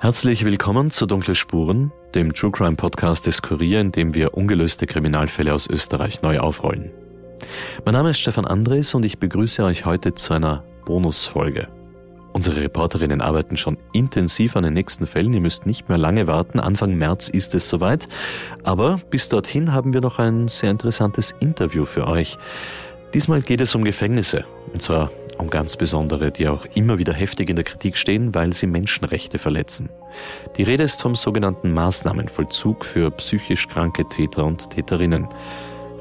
Herzlich willkommen zu Dunkle Spuren, dem True Crime Podcast des Kurier, in dem wir ungelöste Kriminalfälle aus Österreich neu aufrollen. Mein Name ist Stefan Andres und ich begrüße euch heute zu einer Bonusfolge. Unsere Reporterinnen arbeiten schon intensiv an den nächsten Fällen. Ihr müsst nicht mehr lange warten. Anfang März ist es soweit. Aber bis dorthin haben wir noch ein sehr interessantes Interview für euch. Diesmal geht es um Gefängnisse. Und zwar um ganz besondere, die auch immer wieder heftig in der Kritik stehen, weil sie Menschenrechte verletzen. Die Rede ist vom sogenannten Maßnahmenvollzug für psychisch kranke Täter und Täterinnen.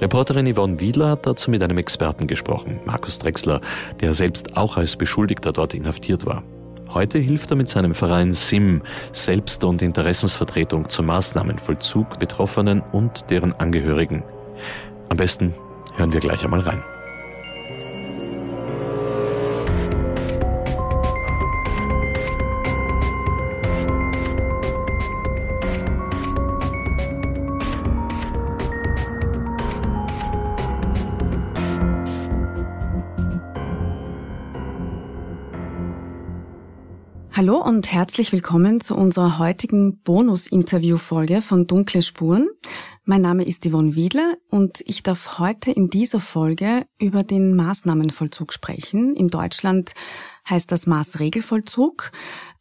Reporterin Yvonne Wiedler hat dazu mit einem Experten gesprochen, Markus Drexler, der selbst auch als Beschuldigter dort inhaftiert war. Heute hilft er mit seinem Verein SIM, Selbst- und Interessensvertretung zum Maßnahmenvollzug Betroffenen und deren Angehörigen. Am besten hören wir gleich einmal rein. Hallo und herzlich willkommen zu unserer heutigen Bonus-Interview-Folge von Dunkle Spuren. Mein Name ist Yvonne Wiedler und ich darf heute in dieser Folge über den Maßnahmenvollzug sprechen. In Deutschland heißt das Maßregelvollzug.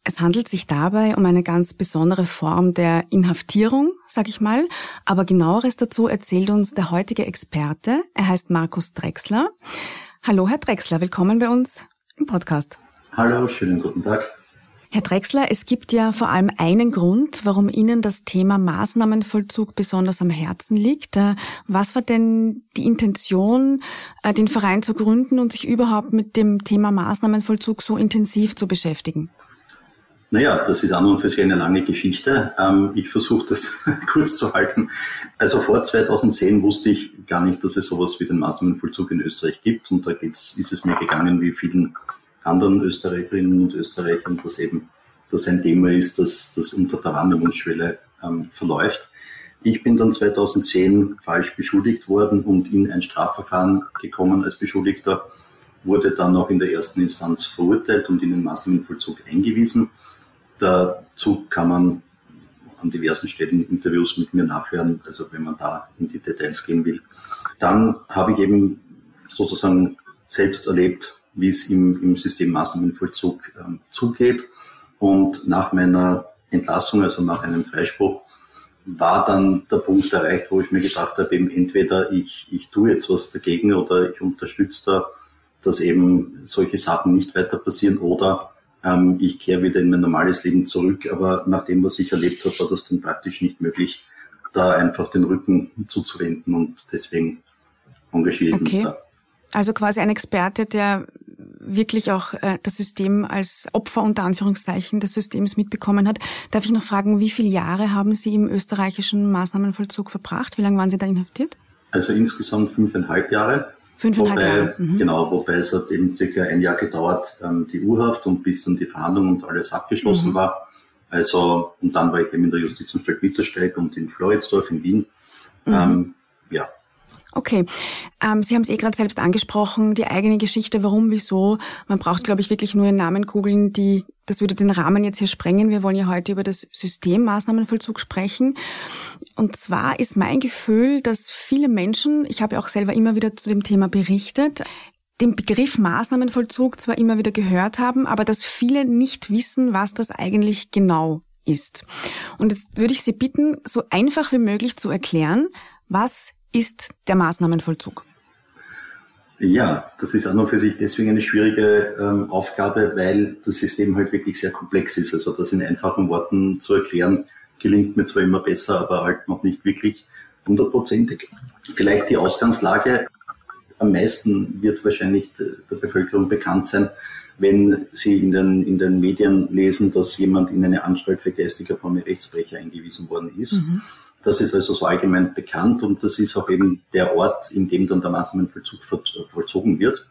Es handelt sich dabei um eine ganz besondere Form der Inhaftierung, sag ich mal. Aber genaueres dazu erzählt uns der heutige Experte. Er heißt Markus Drexler. Hallo, Herr Drexler, willkommen bei uns im Podcast. Hallo, schönen guten Tag. Herr Drexler, es gibt ja vor allem einen Grund, warum Ihnen das Thema Maßnahmenvollzug besonders am Herzen liegt. Äh, was war denn die Intention, äh, den Verein zu gründen und sich überhaupt mit dem Thema Maßnahmenvollzug so intensiv zu beschäftigen? Naja, das ist an und für sich eine lange Geschichte. Ähm, ich versuche das kurz zu halten. Also vor 2010 wusste ich gar nicht, dass es sowas wie den Maßnahmenvollzug in Österreich gibt. Und da ist es mir gegangen wie vielen anderen Österreicherinnen und Österreichern, dass eben das ein Thema ist, das, das unter der Wahrnehmungsschwelle ähm, verläuft. Ich bin dann 2010 falsch beschuldigt worden und in ein Strafverfahren gekommen als Beschuldigter, wurde dann auch in der ersten Instanz verurteilt und in den Maßnahmenvollzug eingewiesen. Dazu kann man an diversen Stellen Interviews mit mir nachhören, also wenn man da in die Details gehen will. Dann habe ich eben sozusagen selbst erlebt, wie es im, im System Maßnahmenvollzug ähm, zugeht. Und nach meiner Entlassung, also nach einem Freispruch, war dann der Punkt erreicht, wo ich mir gedacht habe, eben entweder ich, ich tue jetzt was dagegen oder ich unterstütze da, dass eben solche Sachen nicht weiter passieren oder ähm, ich kehre wieder in mein normales Leben zurück. Aber nach dem, was ich erlebt habe, war das dann praktisch nicht möglich, da einfach den Rücken zuzuwenden und deswegen engagiere ich okay. mich da. Also quasi ein Experte, der wirklich auch äh, das System als Opfer unter Anführungszeichen des Systems mitbekommen hat. Darf ich noch fragen, wie viele Jahre haben Sie im österreichischen Maßnahmenvollzug verbracht? Wie lange waren Sie da inhaftiert? Also insgesamt fünfeinhalb Jahre. Fünfeinhalb wobei, Jahre. Mhm. Genau, wobei es hat eben circa ein Jahr gedauert, ähm, die Urhaft und bis dann die Verhandlung und alles abgeschlossen mhm. war. Also, und dann war ich eben in der Justizanstalt Mittersteig und in Floridsdorf in Wien. Mhm. Ähm, ja, Okay, ähm, Sie haben es eh gerade selbst angesprochen, die eigene Geschichte, warum, wieso. Man braucht, glaube ich, wirklich nur Ihren Namen googeln, die, das würde den Rahmen jetzt hier sprengen. Wir wollen ja heute über das System Maßnahmenvollzug sprechen. Und zwar ist mein Gefühl, dass viele Menschen, ich habe ja auch selber immer wieder zu dem Thema berichtet, den Begriff Maßnahmenvollzug zwar immer wieder gehört haben, aber dass viele nicht wissen, was das eigentlich genau ist. Und jetzt würde ich Sie bitten, so einfach wie möglich zu erklären, was ist der Maßnahmenvollzug? Ja, das ist an und für sich deswegen eine schwierige ähm, Aufgabe, weil das System halt wirklich sehr komplex ist. Also das in einfachen Worten zu erklären, gelingt mir zwar immer besser, aber halt noch nicht wirklich hundertprozentig. Vielleicht die Ausgangslage. am meisten wird wahrscheinlich der Bevölkerung bekannt sein, wenn Sie in den, in den Medien lesen, dass jemand in eine Anstalt für geistige Rechtsbrecher eingewiesen worden ist. Mhm. Das ist also so allgemein bekannt und das ist auch eben der Ort, in dem dann der Maßnahmenvollzug vollzogen wird.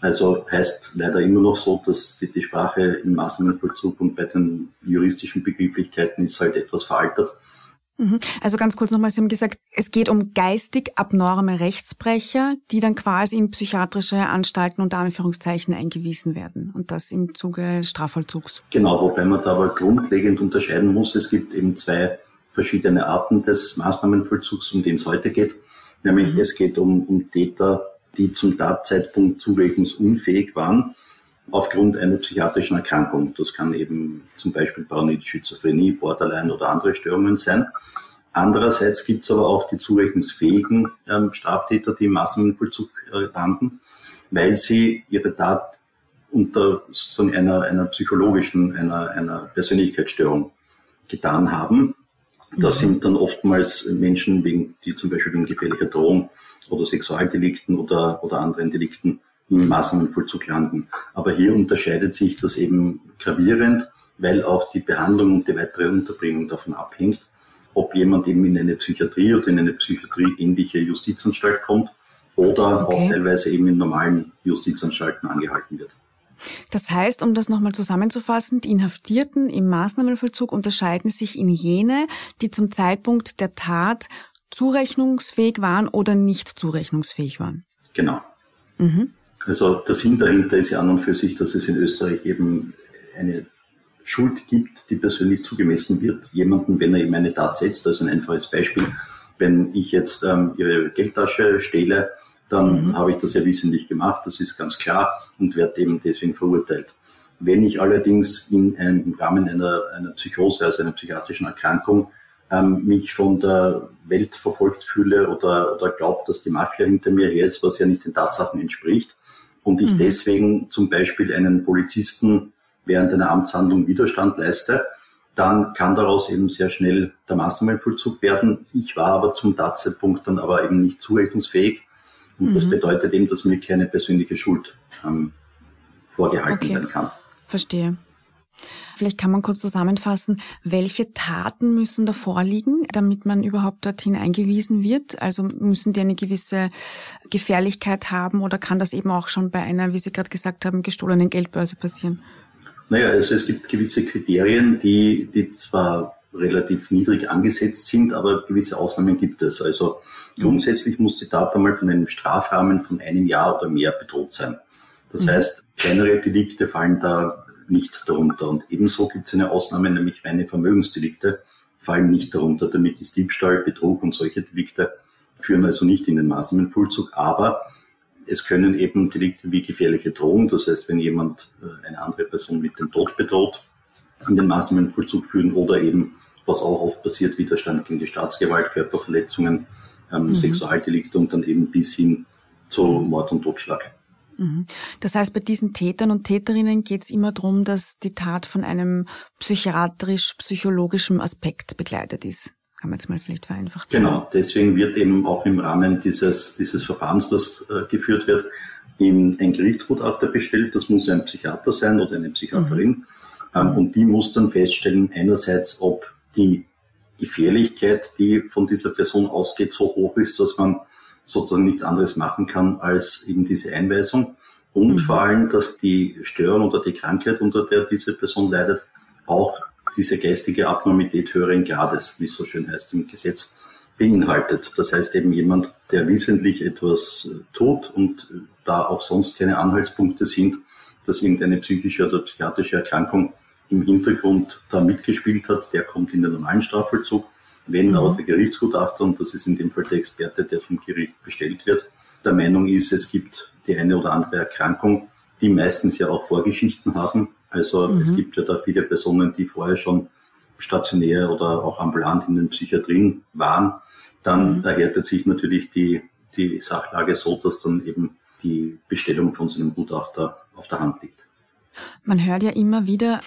Also heißt leider immer noch so, dass die, die Sprache im Maßnahmenvollzug und bei den juristischen Begrifflichkeiten ist halt etwas veraltet. Mhm. Also ganz kurz nochmal, Sie haben gesagt, es geht um geistig abnorme Rechtsbrecher, die dann quasi in psychiatrische Anstalten unter Anführungszeichen eingewiesen werden und das im Zuge Strafvollzugs. Genau, wobei man da aber grundlegend unterscheiden muss. Es gibt eben zwei verschiedene Arten des Maßnahmenvollzugs, um den es heute geht. Nämlich mhm. es geht um, um Täter, die zum Tatzeitpunkt zurechnungsunfähig waren aufgrund einer psychiatrischen Erkrankung. Das kann eben zum Beispiel paranoide Schizophrenie, Borderline oder andere Störungen sein. Andererseits gibt es aber auch die zurechnungsfähigen ähm, Straftäter, die im Maßnahmenvollzug äh, landen, weil sie ihre Tat unter sozusagen einer, einer psychologischen, einer, einer Persönlichkeitsstörung getan haben. Das sind dann oftmals Menschen, wegen, die zum Beispiel wegen gefährlicher Drohung oder Sexualdelikten oder, oder anderen Delikten im Maßnahmenvollzug landen. Aber hier unterscheidet sich das eben gravierend, weil auch die Behandlung und die weitere Unterbringung davon abhängt, ob jemand eben in eine Psychiatrie oder in eine psychiatrieähnliche Justizanstalt kommt oder okay. auch teilweise eben in normalen Justizanstalten angehalten wird. Das heißt, um das nochmal zusammenzufassen, die Inhaftierten im Maßnahmenvollzug unterscheiden sich in jene, die zum Zeitpunkt der Tat zurechnungsfähig waren oder nicht zurechnungsfähig waren. Genau. Mhm. Also der Sinn dahinter ist ja an und für sich, dass es in Österreich eben eine Schuld gibt, die persönlich zugemessen wird, jemanden, wenn er eben eine Tat setzt. Also ein einfaches Beispiel, wenn ich jetzt ähm, Ihre Geldtasche stehle, dann mhm. habe ich das ja wissentlich gemacht, das ist ganz klar und werde eben deswegen verurteilt. Wenn ich allerdings in einem, im Rahmen einer, einer Psychose, also einer psychiatrischen Erkrankung, ähm, mich von der Welt verfolgt fühle oder, oder glaube, dass die Mafia hinter mir her ist, was ja nicht den Tatsachen entspricht, und ich mhm. deswegen zum Beispiel einen Polizisten während einer Amtshandlung Widerstand leiste, dann kann daraus eben sehr schnell der Maßnahmenvollzug werden. Ich war aber zum Tatzeitpunkt dann aber eben nicht zurechnungsfähig. Und mhm. das bedeutet eben, dass mir keine persönliche Schuld ähm, vorgehalten okay. werden kann. Verstehe. Vielleicht kann man kurz zusammenfassen, welche Taten müssen da vorliegen, damit man überhaupt dorthin eingewiesen wird? Also müssen die eine gewisse Gefährlichkeit haben oder kann das eben auch schon bei einer, wie Sie gerade gesagt haben, gestohlenen Geldbörse passieren? Naja, also es gibt gewisse Kriterien, die, die zwar relativ niedrig angesetzt sind, aber gewisse Ausnahmen gibt es. Also grundsätzlich muss die Tat einmal von einem Strafrahmen von einem Jahr oder mehr bedroht sein. Das mhm. heißt, kleinere Delikte fallen da nicht darunter. Und ebenso gibt es eine Ausnahme, nämlich reine Vermögensdelikte fallen nicht darunter. Damit ist Diebstahl, Betrug und solche Delikte führen also nicht in den Maßnahmenvollzug. Aber es können eben Delikte wie gefährliche Drohung, das heißt, wenn jemand äh, eine andere Person mit dem Tod bedroht, in den Maßnahmenvollzug führen oder eben, was auch oft passiert, Widerstand gegen die Staatsgewalt, Körperverletzungen, ähm, mhm. Sexualdelikte und dann eben bis hin zu Mord und Totschlag. Mhm. Das heißt, bei diesen Tätern und Täterinnen geht es immer darum, dass die Tat von einem psychiatrisch-psychologischen Aspekt begleitet ist. Kann man jetzt mal vielleicht vereinfacht sagen. Genau, deswegen wird eben auch im Rahmen dieses, dieses Verfahrens, das äh, geführt wird, eben ein Gerichtsgutachter bestellt. Das muss ein Psychiater sein oder eine Psychiaterin. Mhm. Ähm, und die muss dann feststellen, einerseits, ob die Gefährlichkeit, die von dieser Person ausgeht, so hoch ist, dass man sozusagen nichts anderes machen kann als eben diese Einweisung. Und mhm. vor allem, dass die Störung oder die Krankheit, unter der diese Person leidet, auch diese geistige Abnormität höheren Grades, wie es so schön heißt im Gesetz, beinhaltet. Das heißt eben jemand, der wissentlich etwas äh, tut und äh, da auch sonst keine Anhaltspunkte sind, dass irgendeine psychische oder psychiatrische Erkrankung im Hintergrund da mitgespielt hat, der kommt in den normalen Strafvollzug. Wenn mhm. aber der Gerichtsgutachter, und das ist in dem Fall der Experte, der vom Gericht bestellt wird, der Meinung ist, es gibt die eine oder andere Erkrankung, die meistens ja auch Vorgeschichten haben. Also mhm. es gibt ja da viele Personen, die vorher schon stationär oder auch ambulant in den Psychiatrien waren. Dann mhm. erhärtet sich natürlich die, die Sachlage so, dass dann eben die Bestellung von so einem Gutachter auf der Hand liegt. Man hört ja immer wieder,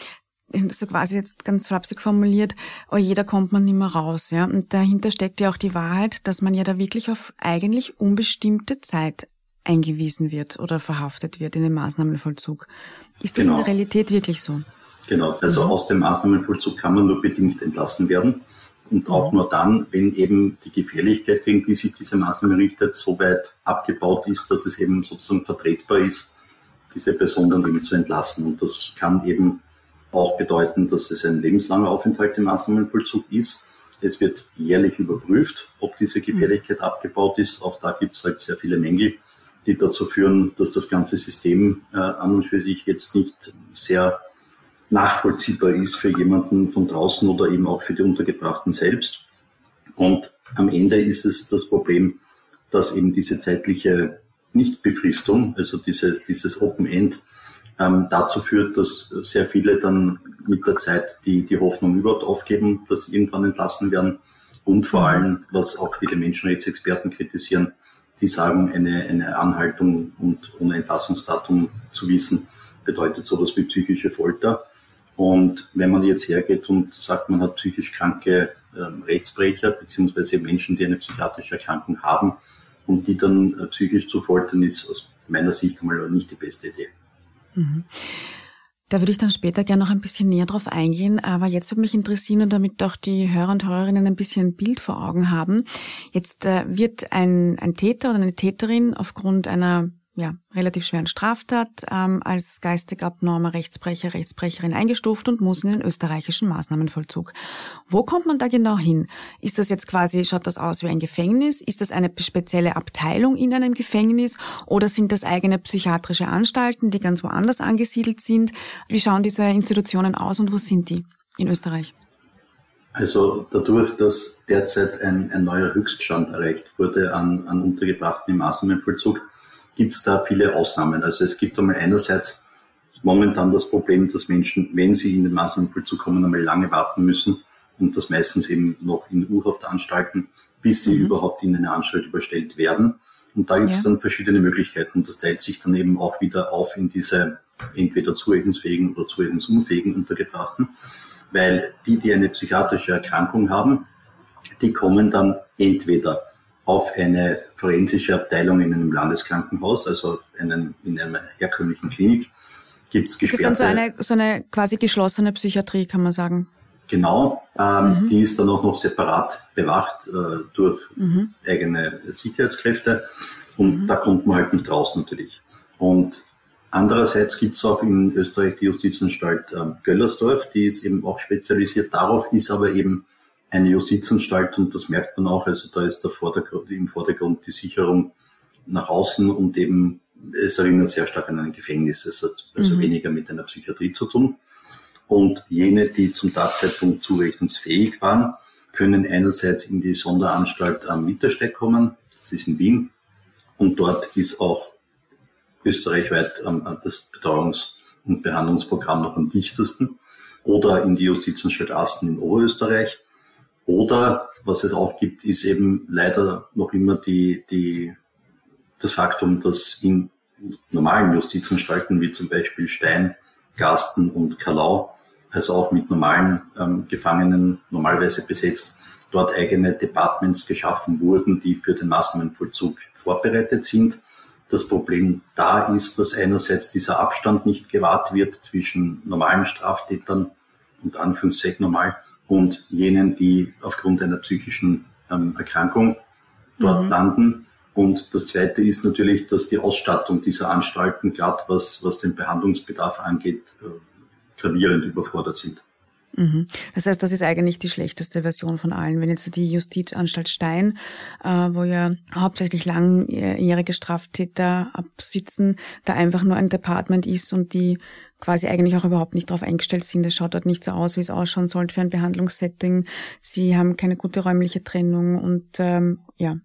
so quasi jetzt ganz flapsig formuliert, oh jeder kommt man nicht mehr raus, ja. Und dahinter steckt ja auch die Wahrheit, dass man ja da wirklich auf eigentlich unbestimmte Zeit eingewiesen wird oder verhaftet wird in den Maßnahmenvollzug. Ist das genau. in der Realität wirklich so? Genau, also mhm. aus dem Maßnahmenvollzug kann man nur bedingt entlassen werden. Und auch mhm. nur dann, wenn eben die Gefährlichkeit, gegen die sich diese Maßnahme richtet, so weit abgebaut ist, dass es eben sozusagen vertretbar ist, diese Person dann eben zu entlassen. Und das kann eben auch bedeuten, dass es ein lebenslanger Aufenthalt im Maßnahmenvollzug ist. Es wird jährlich überprüft, ob diese mhm. Gefährlichkeit abgebaut ist. Auch da gibt es halt sehr viele Mängel, die dazu führen, dass das ganze System äh, an und für sich jetzt nicht sehr nachvollziehbar ist für jemanden von draußen oder eben auch für die Untergebrachten selbst. Und am Ende ist es das Problem, dass eben diese zeitliche Nichtbefristung, also dieses, dieses Open End, ähm, dazu führt, dass sehr viele dann mit der Zeit die, die Hoffnung überhaupt aufgeben, dass sie irgendwann entlassen werden. Und vor allem, was auch viele Menschenrechtsexperten kritisieren, die sagen, eine, eine Anhaltung und ohne Entlassungsdatum zu wissen, bedeutet sowas wie psychische Folter. Und wenn man jetzt hergeht und sagt, man hat psychisch kranke ähm, Rechtsbrecher beziehungsweise Menschen, die eine psychiatrische Erkrankung haben und die dann äh, psychisch zu foltern, ist aus meiner Sicht einmal nicht die beste Idee. Mhm. Da würde ich dann später gerne noch ein bisschen näher drauf eingehen, aber jetzt würde mich interessieren und damit auch die Hörer und Hörerinnen ein bisschen ein Bild vor Augen haben. Jetzt äh, wird ein, ein Täter oder eine Täterin aufgrund einer ja, relativ schweren Straftat ähm, als geistig abnormer Rechtsbrecher, Rechtsbrecherin eingestuft und muss in den österreichischen Maßnahmenvollzug. Wo kommt man da genau hin? Ist das jetzt quasi, schaut das aus wie ein Gefängnis? Ist das eine spezielle Abteilung in einem Gefängnis? Oder sind das eigene psychiatrische Anstalten, die ganz woanders angesiedelt sind? Wie schauen diese Institutionen aus und wo sind die in Österreich? Also dadurch, dass derzeit ein, ein neuer Höchststand erreicht wurde an, an Untergebrachten im Maßnahmenvollzug, gibt es da viele Ausnahmen. Also es gibt einmal einerseits momentan das Problem, dass Menschen, wenn sie in den Maßnahmenvollzug kommen, einmal lange warten müssen und das meistens eben noch in U-Haftanstalten, bis sie mhm. überhaupt in eine Anstalt überstellt werden. Und da gibt es ja. dann verschiedene Möglichkeiten. Und das teilt sich dann eben auch wieder auf in diese entweder zurechnungsfähigen oder zurechnungsunfähigen Untergebrachten. Weil die, die eine psychiatrische Erkrankung haben, die kommen dann entweder auf eine forensische Abteilung in einem Landeskrankenhaus, also einen, in einer herkömmlichen Klinik, gibt es gesperrte... Das ist dann so eine, so eine quasi geschlossene Psychiatrie, kann man sagen. Genau, ähm, mhm. die ist dann auch noch separat bewacht äh, durch mhm. eigene Sicherheitskräfte und mhm. da kommt man halt nicht raus natürlich. Und andererseits gibt es auch in Österreich die Justizanstalt ähm, Göllersdorf, die ist eben auch spezialisiert darauf, ist aber eben eine Justizanstalt und das merkt man auch. Also da ist der Vordergrund, im Vordergrund die Sicherung nach außen und eben es erinnert sehr stark an ein Gefängnis. Es hat also mhm. weniger mit einer Psychiatrie zu tun. Und jene, die zum Tatzeitpunkt zurechnungsfähig waren, können einerseits in die Sonderanstalt am Mittersteig kommen. Das ist in Wien. Und dort ist auch österreichweit das Betreuungs- und Behandlungsprogramm noch am dichtesten. Oder in die Justizanstalt Asten in Oberösterreich. Oder was es auch gibt, ist eben leider noch immer die, die, das Faktum, dass in normalen Justizanstalten wie zum Beispiel Stein, Gasten und Kalau, also auch mit normalen ähm, Gefangenen normalerweise besetzt, dort eigene Departments geschaffen wurden, die für den Maßnahmenvollzug vorbereitet sind. Das Problem da ist, dass einerseits dieser Abstand nicht gewahrt wird zwischen normalen Straftätern und Anführungszeichen normal und jenen, die aufgrund einer psychischen ähm, Erkrankung dort mhm. landen. Und das Zweite ist natürlich, dass die Ausstattung dieser Anstalten, gerade was, was den Behandlungsbedarf angeht, äh, gravierend überfordert sind. Mhm. Das heißt, das ist eigentlich die schlechteste Version von allen. Wenn jetzt die Justizanstalt Stein, äh, wo ja hauptsächlich langjährige Straftäter absitzen, da einfach nur ein Department ist und die quasi eigentlich auch überhaupt nicht darauf eingestellt sind. Es schaut dort nicht so aus, wie es ausschauen sollte für ein Behandlungssetting. Sie haben keine gute räumliche Trennung und ähm, ja,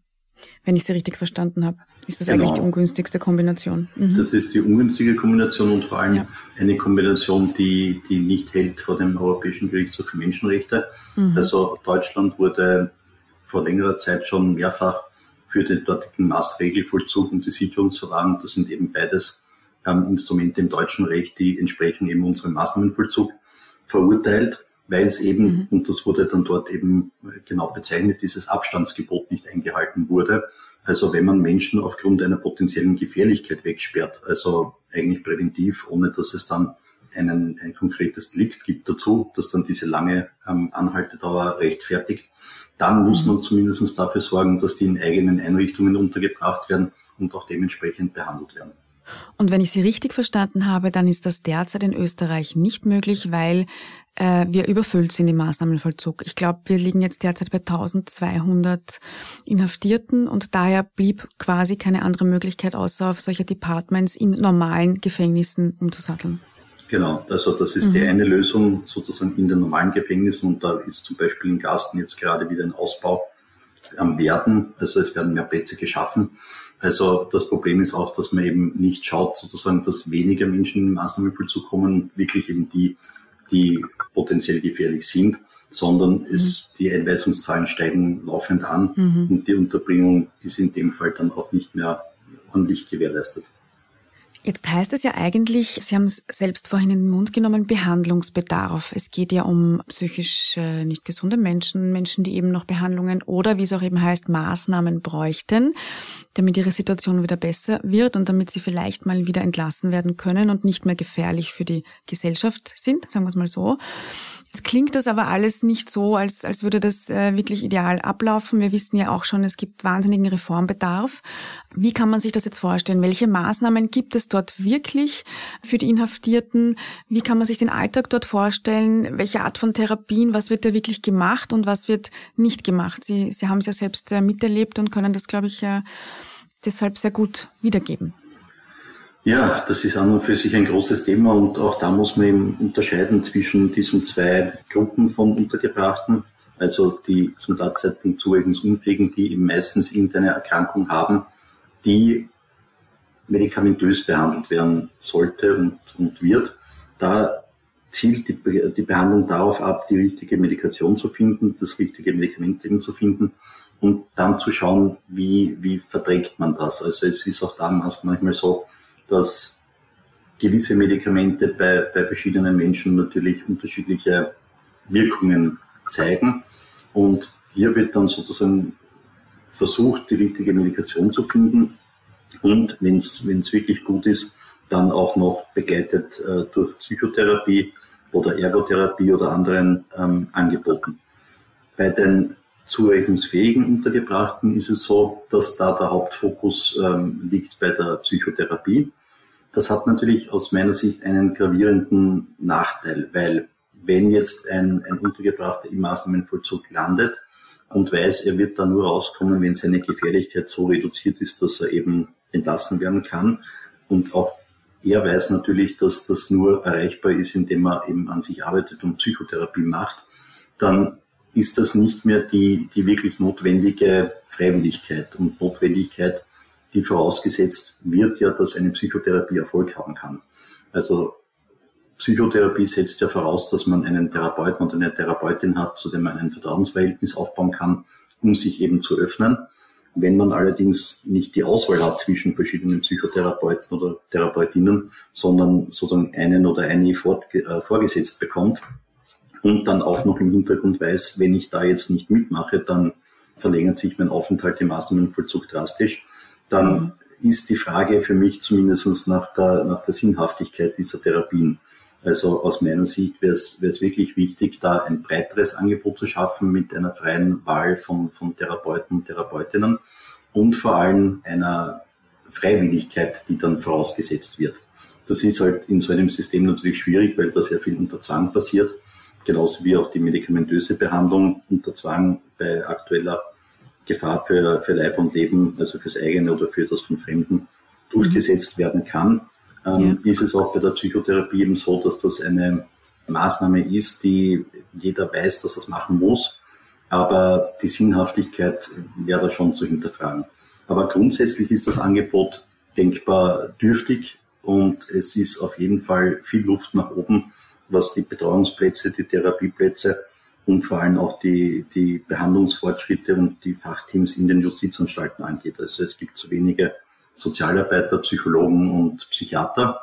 wenn ich Sie richtig verstanden habe, ist das genau. eigentlich die ungünstigste Kombination. Mhm. Das ist die ungünstige Kombination und vor allem ja. eine Kombination, die, die nicht hält vor dem Europäischen Gerichtshof für Menschenrechte. Mhm. Also Deutschland wurde vor längerer Zeit schon mehrfach für den dortigen Maßregelvollzug und die Sicherungsverwahrung, das sind eben beides ähm, Instrumente im deutschen Recht, die entsprechen eben unserem Maßnahmenvollzug verurteilt, weil es eben, mhm. und das wurde dann dort eben genau bezeichnet, dieses Abstandsgebot nicht eingehalten wurde. Also wenn man Menschen aufgrund einer potenziellen Gefährlichkeit wegsperrt, also eigentlich präventiv, ohne dass es dann einen, ein konkretes Delikt gibt dazu, das dann diese lange ähm, Anhaltedauer rechtfertigt, dann muss mhm. man zumindest dafür sorgen, dass die in eigenen Einrichtungen untergebracht werden und auch dementsprechend behandelt werden. Und wenn ich Sie richtig verstanden habe, dann ist das derzeit in Österreich nicht möglich, weil äh, wir überfüllt sind im Maßnahmenvollzug. Ich glaube, wir liegen jetzt derzeit bei 1200 Inhaftierten und daher blieb quasi keine andere Möglichkeit, außer auf solche Departments in normalen Gefängnissen umzusatteln. Genau, also das ist mhm. die eine Lösung sozusagen in den normalen Gefängnissen und da ist zum Beispiel in Gasten jetzt gerade wieder ein Ausbau am Werden, also es werden mehr Plätze geschaffen. Also das Problem ist auch, dass man eben nicht schaut, sozusagen, dass weniger Menschen in den Maßnahmenvollzug kommen, wirklich eben die, die potenziell gefährlich sind, sondern mhm. es, die Einweisungszahlen steigen laufend an mhm. und die Unterbringung ist in dem Fall dann auch nicht mehr ordentlich gewährleistet. Jetzt heißt es ja eigentlich, Sie haben es selbst vorhin in den Mund genommen, Behandlungsbedarf. Es geht ja um psychisch nicht gesunde Menschen, Menschen, die eben noch Behandlungen oder wie es auch eben heißt, Maßnahmen bräuchten, damit ihre Situation wieder besser wird und damit sie vielleicht mal wieder entlassen werden können und nicht mehr gefährlich für die Gesellschaft sind, sagen wir es mal so. Jetzt klingt das aber alles nicht so, als, als würde das äh, wirklich ideal ablaufen. Wir wissen ja auch schon, es gibt wahnsinnigen Reformbedarf. Wie kann man sich das jetzt vorstellen? Welche Maßnahmen gibt es dort wirklich für die Inhaftierten? Wie kann man sich den Alltag dort vorstellen? Welche Art von Therapien? Was wird da wirklich gemacht und was wird nicht gemacht? Sie, Sie haben es ja selbst äh, miterlebt und können das, glaube ich, äh, deshalb sehr gut wiedergeben. Ja, das ist an und für sich ein großes Thema und auch da muss man eben unterscheiden zwischen diesen zwei Gruppen von Untergebrachten, also die zum Tatzeitpunkt zurechnungsunfähigen, die eben meistens irgendeine Erkrankung haben, die medikamentös behandelt werden sollte und, und wird. Da zielt die, die Behandlung darauf ab, die richtige Medikation zu finden, das richtige Medikament eben zu finden und dann zu schauen, wie, wie verträgt man das. Also es ist auch damals manchmal so, dass gewisse Medikamente bei, bei verschiedenen Menschen natürlich unterschiedliche Wirkungen zeigen. Und hier wird dann sozusagen versucht, die richtige Medikation zu finden. Und wenn es wirklich gut ist, dann auch noch begleitet äh, durch Psychotherapie oder Ergotherapie oder anderen ähm, Angeboten. Bei den zurechnungsfähigen Untergebrachten ist es so, dass da der Hauptfokus ähm, liegt bei der Psychotherapie. Das hat natürlich aus meiner Sicht einen gravierenden Nachteil, weil wenn jetzt ein, ein Untergebrachter im Maßnahmenvollzug landet und weiß, er wird da nur rauskommen, wenn seine Gefährlichkeit so reduziert ist, dass er eben entlassen werden kann und auch er weiß natürlich, dass das nur erreichbar ist, indem er eben an sich arbeitet und Psychotherapie macht, dann ist das nicht mehr die, die wirklich notwendige Freiwilligkeit und Notwendigkeit, die vorausgesetzt wird ja, dass eine Psychotherapie Erfolg haben kann. Also Psychotherapie setzt ja voraus, dass man einen Therapeuten oder eine Therapeutin hat, zu dem man ein Vertrauensverhältnis aufbauen kann, um sich eben zu öffnen. Wenn man allerdings nicht die Auswahl hat zwischen verschiedenen Psychotherapeuten oder Therapeutinnen, sondern sozusagen einen oder eine äh, vorgesetzt bekommt, und dann auch noch im Hintergrund weiß, wenn ich da jetzt nicht mitmache, dann verlängert sich mein Aufenthalt im Maßnahmenvollzug drastisch, dann ist die Frage für mich zumindest nach der, nach der Sinnhaftigkeit dieser Therapien. Also aus meiner Sicht wäre es, wäre es wirklich wichtig, da ein breiteres Angebot zu schaffen mit einer freien Wahl von, von Therapeuten und Therapeutinnen und vor allem einer Freiwilligkeit, die dann vorausgesetzt wird. Das ist halt in so einem System natürlich schwierig, weil da sehr viel unter Zwang passiert genauso wie auch die medikamentöse Behandlung unter Zwang bei aktueller Gefahr für, für Leib und Leben, also fürs eigene oder für das von Fremden, durchgesetzt werden kann. Ähm, ja. Ist es auch bei der Psychotherapie eben so, dass das eine Maßnahme ist, die jeder weiß, dass er es machen muss, aber die Sinnhaftigkeit wäre da schon zu hinterfragen. Aber grundsätzlich ist das Angebot denkbar dürftig und es ist auf jeden Fall viel Luft nach oben, was die Betreuungsplätze, die Therapieplätze und vor allem auch die, die Behandlungsfortschritte und die Fachteams in den Justizanstalten angeht. Also es gibt zu wenige Sozialarbeiter, Psychologen und Psychiater.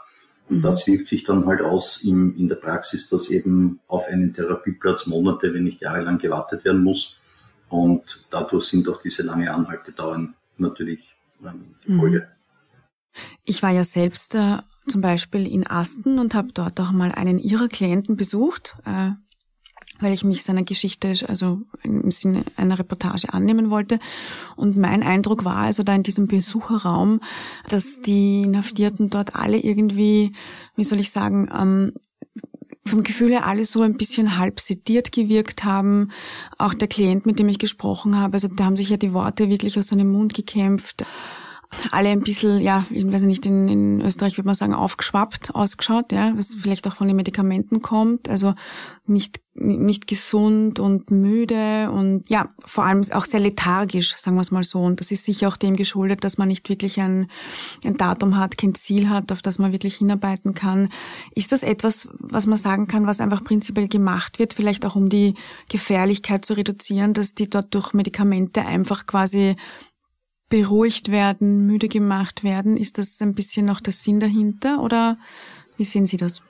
Und das mhm. wirkt sich dann halt aus im, in der Praxis, dass eben auf einen Therapieplatz Monate, wenn nicht jahrelang gewartet werden muss. Und dadurch sind auch diese lange Anhaltedauern natürlich ähm, die Folge. Mhm. Ich war ja selbst äh, zum Beispiel in Asten und habe dort auch mal einen ihrer Klienten besucht, äh, weil ich mich seiner Geschichte, also im Sinne einer Reportage annehmen wollte. Und mein Eindruck war also da in diesem Besucherraum, dass die Inhaftierten dort alle irgendwie, wie soll ich sagen, ähm, vom Gefühl her alle so ein bisschen halb sediert gewirkt haben. Auch der Klient, mit dem ich gesprochen habe, also da haben sich ja die Worte wirklich aus seinem Mund gekämpft alle ein bisschen, ja, ich weiß nicht, in, in Österreich würde man sagen, aufgeschwappt ausgeschaut, ja, was vielleicht auch von den Medikamenten kommt, also nicht, nicht gesund und müde und ja, vor allem auch sehr lethargisch, sagen wir es mal so. Und das ist sicher auch dem geschuldet, dass man nicht wirklich ein, ein Datum hat, kein Ziel hat, auf das man wirklich hinarbeiten kann. Ist das etwas, was man sagen kann, was einfach prinzipiell gemacht wird, vielleicht auch um die Gefährlichkeit zu reduzieren, dass die dort durch Medikamente einfach quasi beruhigt werden, müde gemacht werden. Ist das ein bisschen noch der Sinn dahinter oder wie sehen Sie das?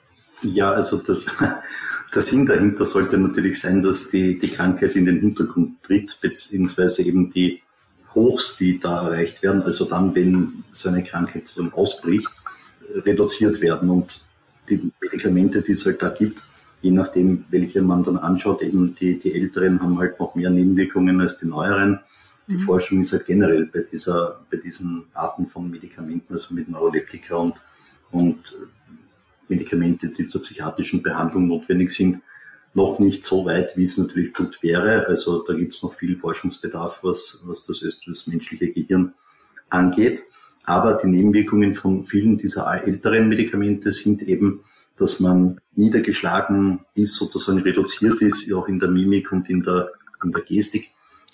Ja, also das, der Sinn dahinter sollte natürlich sein, dass die, die Krankheit in den Hintergrund tritt, beziehungsweise eben die Hochs, die da erreicht werden, also dann, wenn so eine Krankheit ausbricht, reduziert werden. Und die Medikamente, die es halt da gibt, je nachdem, welche man dann anschaut, eben die, die Älteren haben halt noch mehr Nebenwirkungen als die Neueren. Die mhm. Forschung ist halt generell bei dieser, bei diesen Arten von Medikamenten, also mit Neuroleptika und, und Medikamente, die zur psychiatrischen Behandlung notwendig sind, noch nicht so weit, wie es natürlich gut wäre. Also da gibt es noch viel Forschungsbedarf, was, was das, das menschliche Gehirn angeht. Aber die Nebenwirkungen von vielen dieser älteren Medikamente sind eben, dass man niedergeschlagen ist, sozusagen reduziert ist, auch in der Mimik und in der, in der Gestik.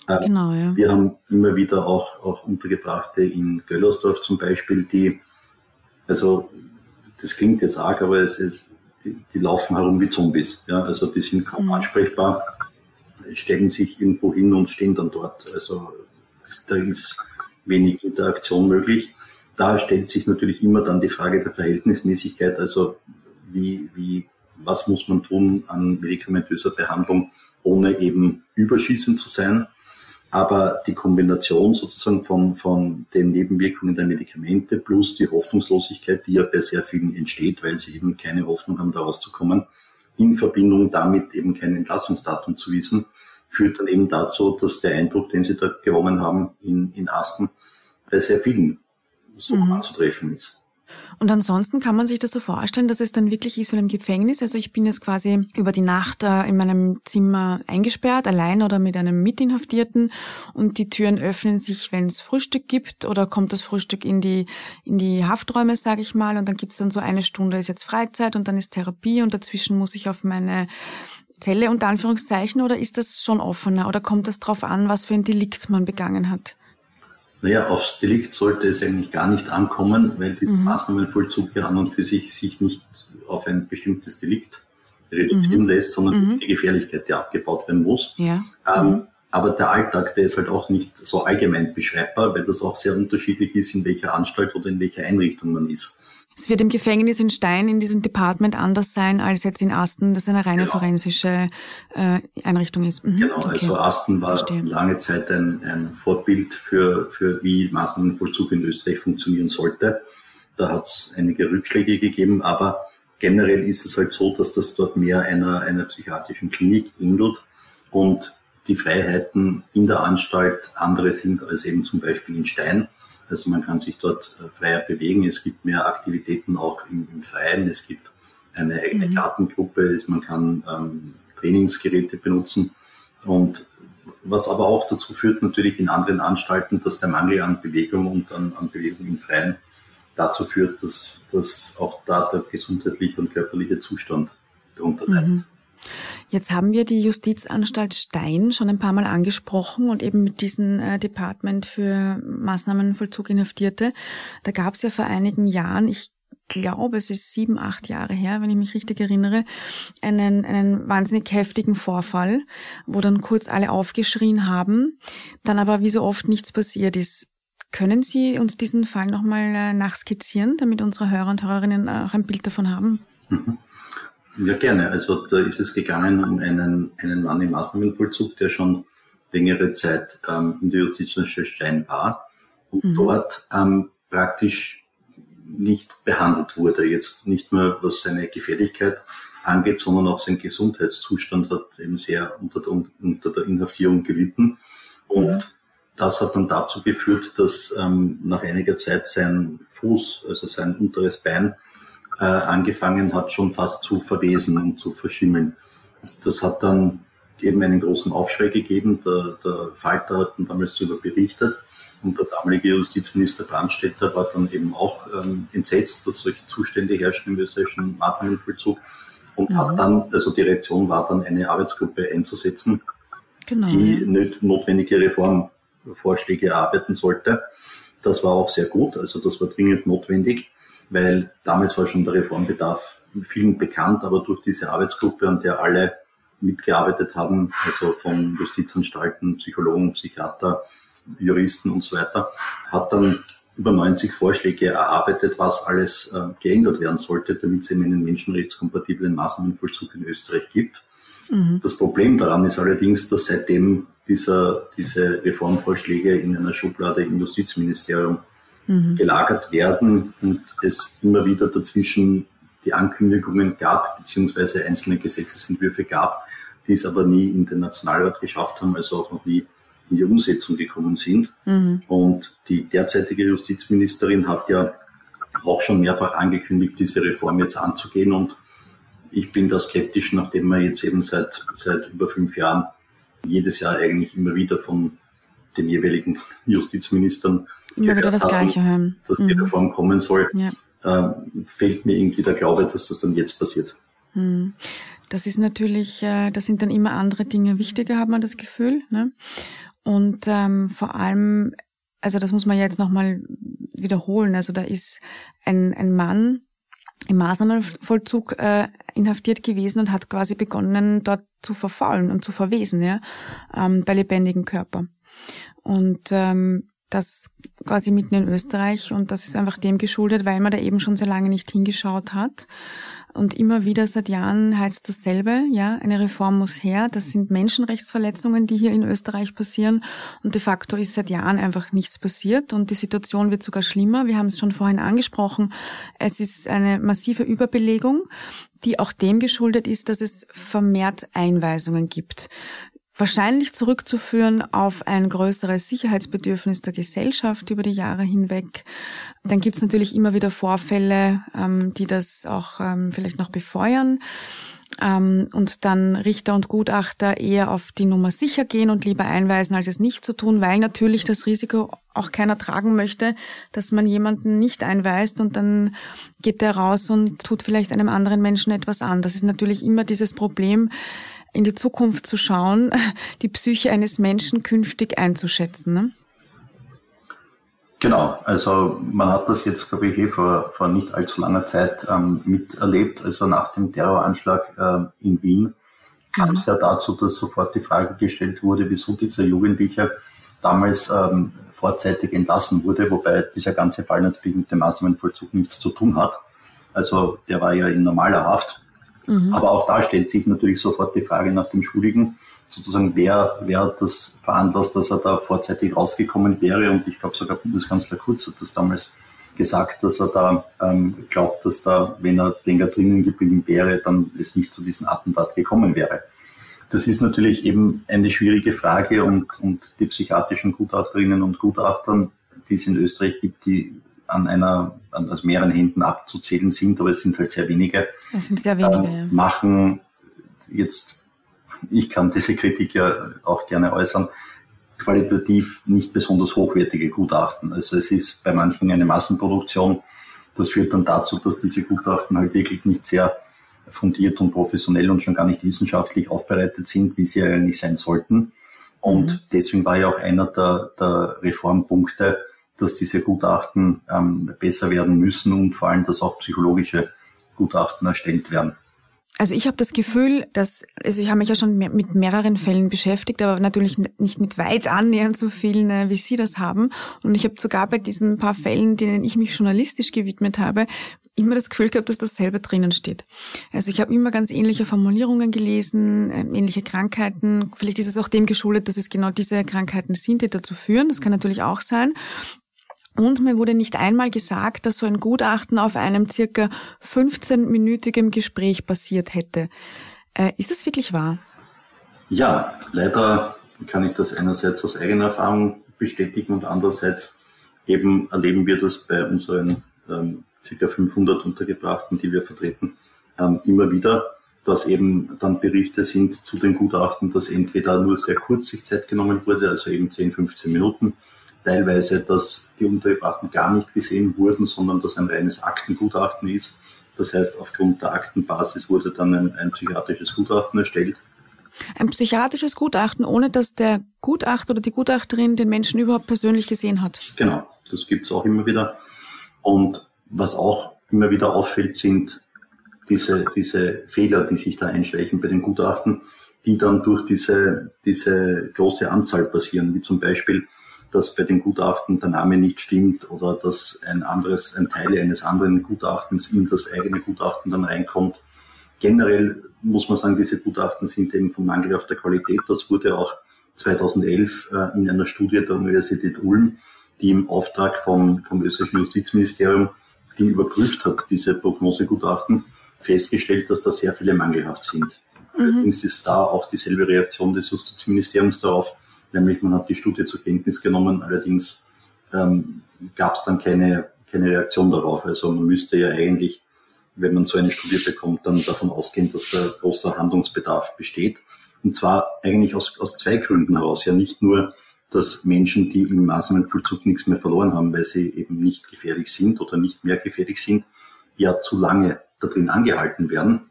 Äh, genau, ja. Wir haben immer wieder auch, auch Untergebrachte in Göllersdorf zum Beispiel, die, also das klingt jetzt arg, aber es ist, die, die laufen herum wie Zombies. Ja? Also die sind kaum mhm. ansprechbar, stellen sich irgendwo hin und stehen dann dort. Also das, da ist wenig Interaktion möglich. Da stellt sich natürlich immer dann die Frage der Verhältnismäßigkeit, also wie, wie, was muss man tun an medikamentöser Behandlung, ohne eben überschießend zu sein. Aber die Kombination sozusagen von, von den Nebenwirkungen der Medikamente plus die Hoffnungslosigkeit, die ja bei sehr vielen entsteht, weil sie eben keine Hoffnung haben, da rauszukommen, in Verbindung damit eben kein Entlassungsdatum zu wissen, führt dann eben dazu, dass der Eindruck, den sie dort gewonnen haben in, in Asten, bei sehr vielen so mhm. anzutreffen ist. Und ansonsten kann man sich das so vorstellen, dass es dann wirklich ist wie im Gefängnis. Also ich bin jetzt quasi über die Nacht äh, in meinem Zimmer eingesperrt, allein oder mit einem Mitinhaftierten und die Türen öffnen sich, wenn es Frühstück gibt oder kommt das Frühstück in die, in die Hafträume, sage ich mal, und dann gibt es dann so eine Stunde ist jetzt Freizeit und dann ist Therapie und dazwischen muss ich auf meine Zelle unter Anführungszeichen oder ist das schon offener oder kommt das darauf an, was für ein Delikt man begangen hat? Naja, aufs Delikt sollte es eigentlich gar nicht ankommen, weil dieser mhm. Maßnahmenvollzug ja an und für sich sich nicht auf ein bestimmtes Delikt reduzieren mhm. lässt, sondern mhm. die Gefährlichkeit, die abgebaut werden muss. Ja. Ähm, mhm. aber der Alltag, der ist halt auch nicht so allgemein beschreibbar, weil das auch sehr unterschiedlich ist, in welcher Anstalt oder in welcher Einrichtung man ist. Es wird im Gefängnis in Stein in diesem Department anders sein als jetzt in Asten, das eine reine genau. forensische äh, Einrichtung ist. Mhm. Genau, okay. also Asten war Verstehe. lange Zeit ein, ein Vorbild für, für wie Maßnahmenvollzug in Österreich funktionieren sollte. Da hat es einige Rückschläge gegeben, aber generell ist es halt so, dass das dort mehr einer, einer psychiatrischen Klinik ähnelt und die Freiheiten in der Anstalt andere sind als eben zum Beispiel in Stein. Also man kann sich dort äh, freier bewegen. Es gibt mehr Aktivitäten auch im, im Freien. Es gibt eine eigene mhm. Gartengruppe. Man kann ähm, Trainingsgeräte benutzen. Und was aber auch dazu führt natürlich in anderen Anstalten, dass der Mangel an Bewegung und an, an Bewegung im Freien dazu führt, dass, dass auch da der gesundheitliche und körperliche Zustand darunter leidet. Mhm. Jetzt haben wir die Justizanstalt Stein schon ein paar Mal angesprochen und eben mit diesem äh, Department für Maßnahmenvollzug Inhaftierte. Da gab es ja vor einigen Jahren, ich glaube, es ist sieben, acht Jahre her, wenn ich mich richtig erinnere, einen, einen wahnsinnig heftigen Vorfall, wo dann kurz alle aufgeschrien haben, dann aber wie so oft nichts passiert ist. Können Sie uns diesen Fall nochmal äh, nachskizzieren, damit unsere Hörer und Hörerinnen auch ein Bild davon haben? Mhm. Ja, gerne. Also da ist es gegangen um einen, einen Mann im Maßnahmenvollzug, der schon längere Zeit ähm, in der Justizanstalt Stein war. und mhm. dort ähm, praktisch nicht behandelt wurde. Jetzt nicht nur was seine Gefährlichkeit angeht, sondern auch sein Gesundheitszustand hat eben sehr unter der, unter der Inhaftierung gelitten. Und mhm. das hat dann dazu geführt, dass ähm, nach einiger Zeit sein Fuß, also sein unteres Bein, äh, angefangen hat, schon fast zu verwesen und zu verschimmeln. Das hat dann eben einen großen Aufschrei gegeben. Der, der Falter hat dann damals darüber berichtet. Und der damalige Justizminister Brandstätter war dann eben auch ähm, entsetzt, dass solche Zustände herrschen im österreichischen Maßnahmenvollzug und mhm. hat dann, also die Reaktion war dann, eine Arbeitsgruppe einzusetzen, genau. die notwendige Reformvorschläge erarbeiten sollte. Das war auch sehr gut, also das war dringend notwendig, weil damals war schon der Reformbedarf vielen bekannt, aber durch diese Arbeitsgruppe, an der alle mitgearbeitet haben, also von Justizanstalten, Psychologen, Psychiater, Juristen und so weiter, hat dann über 90 Vorschläge erarbeitet, was alles äh, geändert werden sollte, damit es eben einen menschenrechtskompatiblen Maßnahmenvollzug in Österreich gibt. Mhm. Das Problem daran ist allerdings, dass seitdem dieser, diese Reformvorschläge in einer Schublade im Justizministerium mhm. gelagert werden und es immer wieder dazwischen die Ankündigungen gab, beziehungsweise einzelne Gesetzesentwürfe gab, die es aber nie in den Nationalrat geschafft haben, also auch noch nie in die Umsetzung gekommen sind. Mhm. Und die derzeitige Justizministerin hat ja auch schon mehrfach angekündigt, diese Reform jetzt anzugehen. Und ich bin da skeptisch, nachdem wir jetzt eben seit, seit über fünf Jahren jedes Jahr eigentlich immer wieder von den jeweiligen Justizministern immer wieder das Gleiche hören, dass die mhm. Reform kommen soll, ja. äh, fehlt mir irgendwie der Glaube, dass das dann jetzt passiert. Mhm. Das ist natürlich, äh, da sind dann immer andere Dinge wichtiger, hat man das Gefühl. Ne? Und ähm, vor allem, also das muss man jetzt nochmal wiederholen. Also da ist ein, ein Mann im Maßnahmenvollzug äh, inhaftiert gewesen und hat quasi begonnen, dort zu verfaulen und zu verwesen, ja, ähm, bei lebendigem Körper. Und ähm, das quasi mitten in Österreich und das ist einfach dem geschuldet, weil man da eben schon sehr lange nicht hingeschaut hat. Und immer wieder seit Jahren heißt dasselbe, ja, eine Reform muss her. Das sind Menschenrechtsverletzungen, die hier in Österreich passieren. Und de facto ist seit Jahren einfach nichts passiert und die Situation wird sogar schlimmer. Wir haben es schon vorhin angesprochen. Es ist eine massive Überbelegung, die auch dem geschuldet ist, dass es vermehrt Einweisungen gibt wahrscheinlich zurückzuführen auf ein größeres Sicherheitsbedürfnis der Gesellschaft über die Jahre hinweg. Dann gibt es natürlich immer wieder Vorfälle, ähm, die das auch ähm, vielleicht noch befeuern. Ähm, und dann Richter und Gutachter eher auf die Nummer sicher gehen und lieber einweisen, als es nicht zu tun, weil natürlich das Risiko auch keiner tragen möchte, dass man jemanden nicht einweist und dann geht der raus und tut vielleicht einem anderen Menschen etwas an. Das ist natürlich immer dieses Problem, in die Zukunft zu schauen, die Psyche eines Menschen künftig einzuschätzen. Ne? Genau, also man hat das jetzt, glaube ich, eh vor, vor nicht allzu langer Zeit ähm, miterlebt. Also nach dem Terroranschlag äh, in Wien kam es ja dazu, dass sofort die Frage gestellt wurde, wieso dieser Jugendliche damals ähm, vorzeitig entlassen wurde, wobei dieser ganze Fall natürlich mit dem Maßnahmenvollzug nichts zu tun hat. Also der war ja in normaler Haft Mhm. Aber auch da stellt sich natürlich sofort die Frage nach dem Schuldigen, sozusagen, wer, wer hat das veranlasst, dass er da vorzeitig rausgekommen wäre. Und ich glaube, sogar Bundeskanzler Kurz hat das damals gesagt, dass er da ähm, glaubt, dass da, wenn er länger drinnen geblieben wäre, dann es nicht zu diesem Attentat gekommen wäre. Das ist natürlich eben eine schwierige Frage und, und die psychiatrischen Gutachterinnen und Gutachtern, die es in Österreich gibt, die an einer, an also mehreren Händen abzuzählen sind, aber es sind halt sehr wenige. Es sind sehr wenige, äh, Machen jetzt, ich kann diese Kritik ja auch gerne äußern, qualitativ nicht besonders hochwertige Gutachten. Also es ist bei manchen eine Massenproduktion. Das führt dann dazu, dass diese Gutachten halt wirklich nicht sehr fundiert und professionell und schon gar nicht wissenschaftlich aufbereitet sind, wie sie eigentlich sein sollten. Und mhm. deswegen war ja auch einer der, der Reformpunkte, dass diese Gutachten ähm, besser werden müssen und vor allem, dass auch psychologische Gutachten erstellt werden. Also ich habe das Gefühl, dass, also ich habe mich ja schon mit mehreren Fällen beschäftigt, aber natürlich nicht mit weit annähernd so vielen, äh, wie Sie das haben. Und ich habe sogar bei diesen paar Fällen, denen ich mich journalistisch gewidmet habe, immer das Gefühl gehabt, dass dasselbe drinnen steht. Also ich habe immer ganz ähnliche Formulierungen gelesen, äh, ähnliche Krankheiten. Vielleicht ist es auch dem geschuldet, dass es genau diese Krankheiten sind, die dazu führen. Das kann natürlich auch sein. Und mir wurde nicht einmal gesagt, dass so ein Gutachten auf einem circa 15-minütigen Gespräch basiert hätte. Äh, ist das wirklich wahr? Ja, leider kann ich das einerseits aus eigener Erfahrung bestätigen und andererseits eben erleben wir das bei unseren ähm, ca. 500 Untergebrachten, die wir vertreten, ähm, immer wieder, dass eben dann Berichte sind zu den Gutachten, dass entweder nur sehr kurz sich Zeit genommen wurde, also eben 10, 15 Minuten, teilweise, dass die Untergebrachten gar nicht gesehen wurden, sondern dass ein reines Aktengutachten ist. Das heißt, aufgrund der Aktenbasis wurde dann ein, ein psychiatrisches Gutachten erstellt ein psychiatrisches Gutachten, ohne dass der Gutachter oder die Gutachterin den Menschen überhaupt persönlich gesehen hat. Genau, das gibt's auch immer wieder. Und was auch immer wieder auffällt, sind diese, diese Fehler, die sich da einschleichen bei den Gutachten, die dann durch diese, diese große Anzahl passieren, wie zum Beispiel, dass bei den Gutachten der Name nicht stimmt oder dass ein anderes, ein Teil eines anderen Gutachtens in das eigene Gutachten dann reinkommt. Generell muss man sagen, diese Gutachten sind eben vom Mangel auf der Qualität. Das wurde auch 2011 äh, in einer Studie der Universität Ulm, die im Auftrag vom, vom österreichischen Justizministerium, die überprüft hat, diese Prognosegutachten, festgestellt, dass da sehr viele mangelhaft sind. Mhm. Allerdings ist da auch dieselbe Reaktion des Justizministeriums darauf, nämlich man hat die Studie zur Kenntnis genommen, allerdings ähm, gab es dann keine, keine Reaktion darauf. Also man müsste ja eigentlich wenn man so eine Studie bekommt, dann davon ausgehen, dass da großer Handlungsbedarf besteht. Und zwar eigentlich aus, aus zwei Gründen heraus. Ja, nicht nur, dass Menschen, die im Maßnahmenvollzug nichts mehr verloren haben, weil sie eben nicht gefährlich sind oder nicht mehr gefährlich sind, ja zu lange da drin angehalten werden,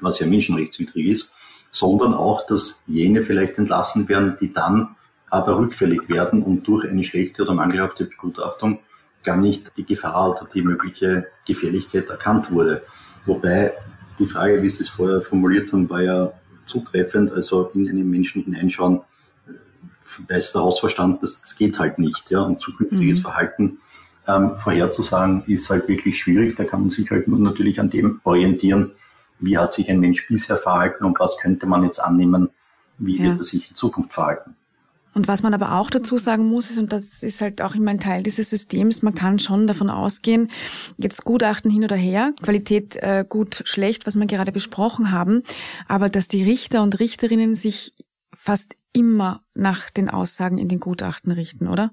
was ja menschenrechtswidrig ist, sondern auch, dass jene vielleicht entlassen werden, die dann aber rückfällig werden und durch eine schlechte oder mangelhafte Begutachtung gar nicht die Gefahr oder die mögliche Gefährlichkeit erkannt wurde. Wobei die Frage, wie Sie es vorher formuliert haben, war ja zutreffend. Also in einen Menschen hineinschauen, weiß der Hausverstand, das, das geht halt nicht. Ja? Und zukünftiges mhm. Verhalten ähm, vorherzusagen, ist halt wirklich schwierig. Da kann man sich halt nur natürlich an dem orientieren, wie hat sich ein Mensch bisher verhalten und was könnte man jetzt annehmen, wie ja. wird er sich in Zukunft verhalten. Und was man aber auch dazu sagen muss, ist, und das ist halt auch immer ein Teil dieses Systems, man kann schon davon ausgehen, jetzt Gutachten hin oder her, Qualität äh, gut, schlecht, was wir gerade besprochen haben, aber dass die Richter und Richterinnen sich fast immer nach den Aussagen in den Gutachten richten, oder?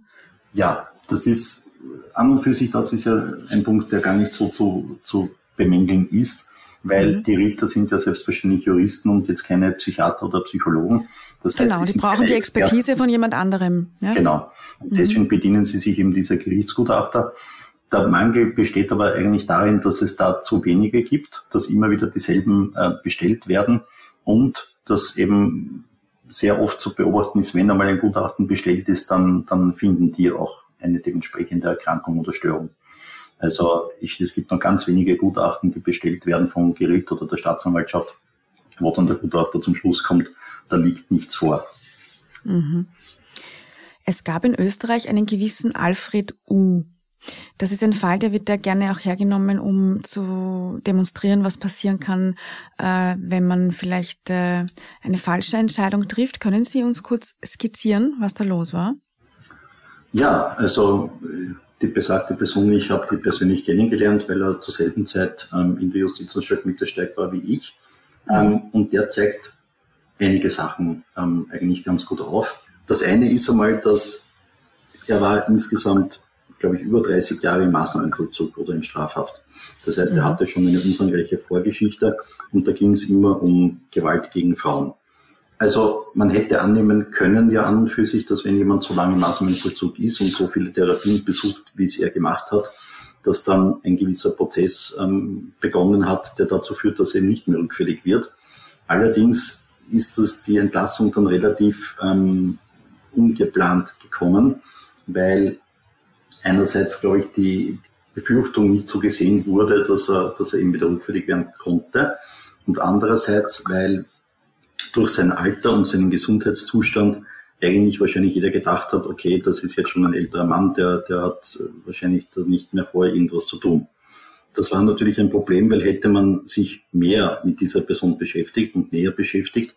Ja, das ist an und für sich, das ist ja ein Punkt, der gar nicht so zu, zu bemängeln ist weil mhm. die Richter sind ja selbstverständlich Juristen und jetzt keine Psychiater oder Psychologen. Das heißt, genau, die brauchen die Expertise von jemand anderem. Ja? Genau. Und mhm. deswegen bedienen sie sich eben dieser Gerichtsgutachter. Der Mangel besteht aber eigentlich darin, dass es da zu wenige gibt, dass immer wieder dieselben äh, bestellt werden und dass eben sehr oft zu beobachten ist, wenn einmal ein Gutachten bestellt ist, dann, dann finden die auch eine dementsprechende Erkrankung oder Störung. Also ich, es gibt noch ganz wenige Gutachten, die bestellt werden vom Gericht oder der Staatsanwaltschaft, wo dann der Gutachter zum Schluss kommt, da liegt nichts vor. Mhm. Es gab in Österreich einen gewissen Alfred U. Das ist ein Fall, der wird da gerne auch hergenommen, um zu demonstrieren, was passieren kann, äh, wenn man vielleicht äh, eine falsche Entscheidung trifft. Können Sie uns kurz skizzieren, was da los war? Ja, also die besagte Person, ich habe die persönlich kennengelernt, weil er zur selben Zeit ähm, in der Justizanstalt mitgesteigt war wie ich. Ähm, und der zeigt einige Sachen ähm, eigentlich ganz gut auf. Das eine ist einmal, dass er war insgesamt, glaube ich, über 30 Jahre im Maßnahmenvollzug oder in Strafhaft. Das heißt, er mhm. hatte schon eine umfangreiche Vorgeschichte und da ging es immer um Gewalt gegen Frauen. Also man hätte annehmen können ja an und für sich, dass wenn jemand so lange im Maßnahmenvollzug ist und so viele Therapien besucht, wie es er gemacht hat, dass dann ein gewisser Prozess ähm, begonnen hat, der dazu führt, dass er nicht mehr rückfällig wird. Allerdings ist das die Entlassung dann relativ ähm, ungeplant gekommen, weil einerseits, glaube ich, die Befürchtung nicht so gesehen wurde, dass er, dass er eben wieder rückfällig werden konnte. Und andererseits, weil durch sein Alter und seinen Gesundheitszustand eigentlich wahrscheinlich jeder gedacht hat, okay, das ist jetzt schon ein älterer Mann, der, der hat wahrscheinlich nicht mehr vor, irgendwas zu tun. Das war natürlich ein Problem, weil hätte man sich mehr mit dieser Person beschäftigt und näher beschäftigt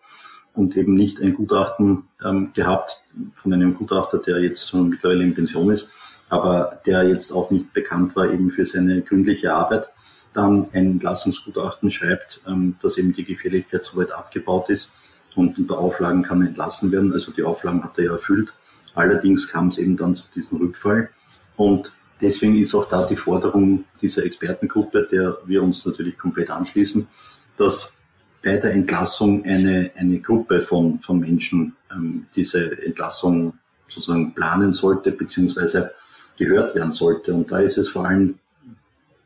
und eben nicht ein Gutachten ähm, gehabt von einem Gutachter, der jetzt schon mittlerweile in Pension ist, aber der jetzt auch nicht bekannt war eben für seine gründliche Arbeit, dann ein Entlassungsgutachten schreibt, ähm, dass eben die Gefährlichkeit soweit abgebaut ist und unter Auflagen kann entlassen werden. Also die Auflagen hat er ja erfüllt. Allerdings kam es eben dann zu diesem Rückfall und deswegen ist auch da die Forderung dieser Expertengruppe, der wir uns natürlich komplett anschließen, dass bei der Entlassung eine, eine Gruppe von, von Menschen ähm, diese Entlassung sozusagen planen sollte, beziehungsweise gehört werden sollte. Und da ist es vor allem,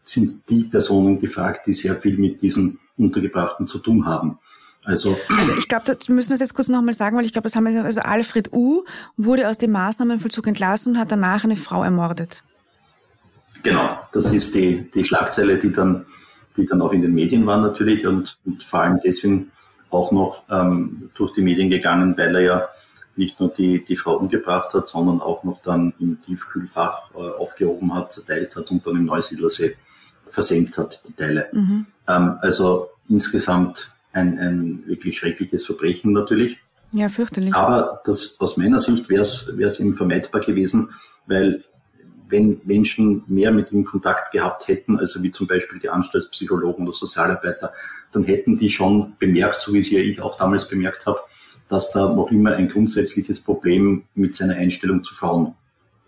sind die Personen gefragt, die sehr viel mit diesen Untergebrachten zu tun haben. Also, also ich glaube, wir müssen das jetzt kurz nochmal sagen, weil ich glaube, das haben wir, also Alfred U. wurde aus dem Maßnahmenvollzug entlassen und hat danach eine Frau ermordet. Genau, das ist die, die Schlagzeile, die dann, die dann auch in den Medien war natürlich und, und vor allem deswegen auch noch ähm, durch die Medien gegangen, weil er ja nicht nur die, die Frau umgebracht hat, sondern auch noch dann im Tiefkühlfach äh, aufgehoben hat, zerteilt hat und dann im Neusiedlersee versenkt hat, die Teile. Mhm. Ähm, also insgesamt ein, ein wirklich schreckliches Verbrechen natürlich. Ja, fürchterlich. Aber das, aus meiner Sicht wäre es eben vermeidbar gewesen, weil wenn Menschen mehr mit ihm Kontakt gehabt hätten, also wie zum Beispiel die Anstaltspsychologen oder Sozialarbeiter, dann hätten die schon bemerkt, so wie es ja ich auch damals bemerkt habe, dass da noch immer ein grundsätzliches Problem mit seiner Einstellung zu Frauen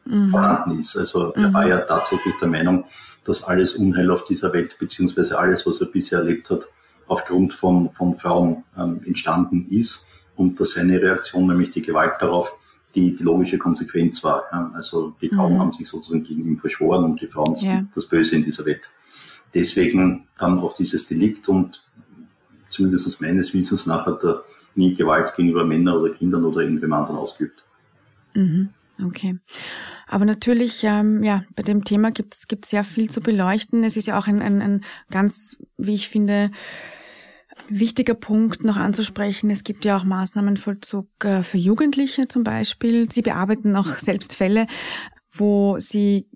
mhm. vorhanden ist. Also er war mhm. ja tatsächlich der Meinung, dass alles Unheil auf dieser Welt, beziehungsweise alles, was er bisher erlebt hat, aufgrund von, von Frauen ähm, entstanden ist und dass seine Reaktion, nämlich die Gewalt darauf, die, die logische Konsequenz war. Ja. Also die Frauen mhm. haben sich sozusagen gegen ihn verschworen und die Frauen sind ja. das Böse in dieser Welt. Deswegen dann auch dieses Delikt und zumindest meines Wissens nach hat er nie Gewalt gegenüber Männern oder Kindern oder irgendwem anderen ausgeübt. Mhm. Okay. Aber natürlich, ähm, ja, bei dem Thema gibt es sehr viel zu beleuchten. Es ist ja auch ein, ein, ein ganz, wie ich finde, wichtiger Punkt noch anzusprechen. Es gibt ja auch Maßnahmenvollzug äh, für Jugendliche zum Beispiel. Sie bearbeiten auch selbst Fälle, wo sie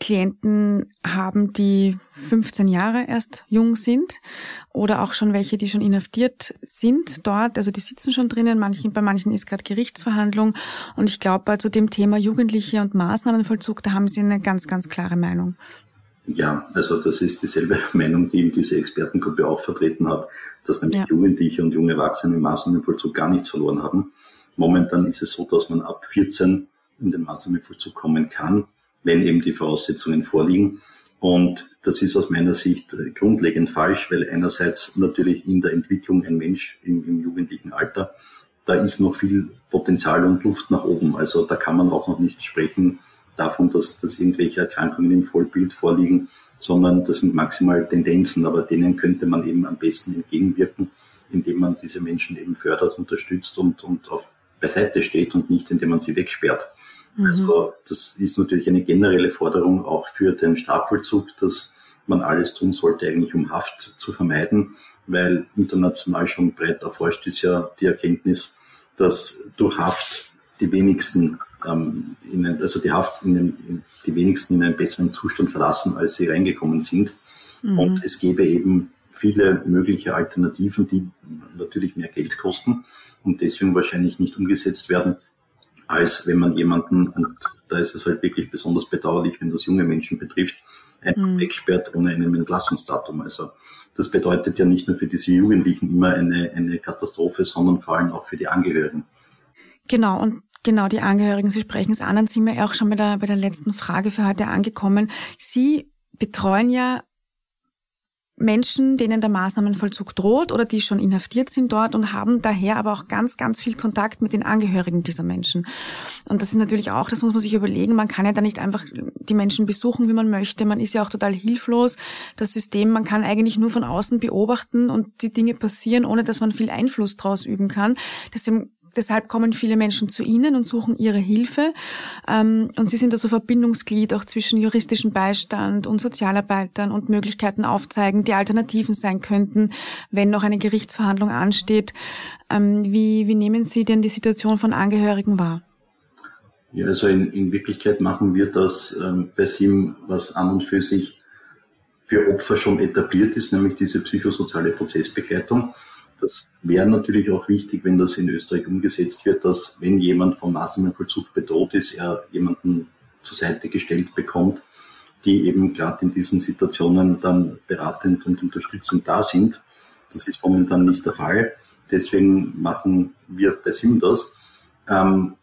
Klienten haben, die 15 Jahre erst jung sind oder auch schon welche, die schon inhaftiert sind dort. Also die sitzen schon drinnen. Manchen, bei manchen ist gerade Gerichtsverhandlung. Und ich glaube, zu dem Thema Jugendliche und Maßnahmenvollzug, da haben Sie eine ganz, ganz klare Meinung. Ja, also das ist dieselbe Meinung, die diese Expertengruppe auch vertreten hat, dass nämlich ja. Jugendliche und junge Erwachsene im Maßnahmenvollzug gar nichts verloren haben. Momentan ist es so, dass man ab 14 in den Maßnahmenvollzug kommen kann wenn eben die Voraussetzungen vorliegen. Und das ist aus meiner Sicht äh, grundlegend falsch, weil einerseits natürlich in der Entwicklung ein Mensch im, im jugendlichen Alter, da ist noch viel Potenzial und Luft nach oben. Also da kann man auch noch nicht sprechen davon, dass, dass irgendwelche Erkrankungen im Vollbild vorliegen, sondern das sind maximal Tendenzen, aber denen könnte man eben am besten entgegenwirken, indem man diese Menschen eben fördert, unterstützt und, und auf beiseite steht und nicht, indem man sie wegsperrt. Mhm. Also das ist natürlich eine generelle Forderung auch für den Strafvollzug, dass man alles tun sollte, eigentlich um Haft zu vermeiden, weil international schon breit erforscht ist ja die Erkenntnis, dass durch Haft die wenigsten ähm, in, also die Haft in den, die wenigsten in einen besseren Zustand verlassen, als sie reingekommen sind. Mhm. Und es gäbe eben viele mögliche Alternativen, die natürlich mehr Geld kosten und deswegen wahrscheinlich nicht umgesetzt werden als wenn man jemanden, und da ist es halt wirklich besonders bedauerlich, wenn das junge Menschen betrifft, einfach mhm. wegsperrt ohne einem Entlassungsdatum. Also das bedeutet ja nicht nur für diese Jugendlichen immer eine, eine Katastrophe, sondern vor allem auch für die Angehörigen. Genau, und genau die Angehörigen, Sie sprechen es an, dann sind wir auch schon bei der, bei der letzten Frage für heute angekommen. Sie betreuen ja Menschen, denen der Maßnahmenvollzug droht oder die schon inhaftiert sind dort und haben daher aber auch ganz, ganz viel Kontakt mit den Angehörigen dieser Menschen. Und das ist natürlich auch, das muss man sich überlegen, man kann ja da nicht einfach die Menschen besuchen, wie man möchte. Man ist ja auch total hilflos. Das System, man kann eigentlich nur von außen beobachten und die Dinge passieren, ohne dass man viel Einfluss draus üben kann. Deswegen Deshalb kommen viele Menschen zu Ihnen und suchen Ihre Hilfe. Ähm, und Sie sind also Verbindungsglied auch zwischen juristischem Beistand und Sozialarbeitern und Möglichkeiten aufzeigen, die Alternativen sein könnten, wenn noch eine Gerichtsverhandlung ansteht. Ähm, wie, wie nehmen Sie denn die Situation von Angehörigen wahr? Ja, also in, in Wirklichkeit machen wir das ähm, bei SIM, was an und für sich für Opfer schon etabliert ist, nämlich diese psychosoziale Prozessbegleitung. Das wäre natürlich auch wichtig, wenn das in Österreich umgesetzt wird, dass wenn jemand vom Maßnahmenvollzug bedroht ist, er jemanden zur Seite gestellt bekommt, die eben gerade in diesen Situationen dann beratend und unterstützend da sind. Das ist momentan nicht der Fall. Deswegen machen wir bei SIM das. Ähm,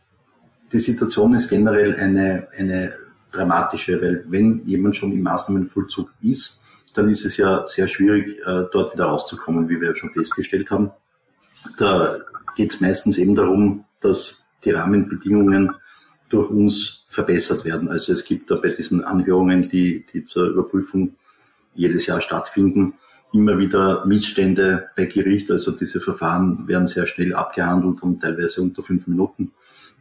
die Situation ist generell eine, eine dramatische, weil wenn jemand schon im Maßnahmenvollzug ist, dann ist es ja sehr schwierig, äh, dort wieder rauszukommen, wie wir ja schon festgestellt haben. Da geht es meistens eben darum, dass die Rahmenbedingungen durch uns verbessert werden. Also es gibt da bei diesen Anhörungen, die, die zur Überprüfung jedes Jahr stattfinden, immer wieder Missstände bei Gericht. Also diese Verfahren werden sehr schnell abgehandelt und teilweise unter fünf Minuten.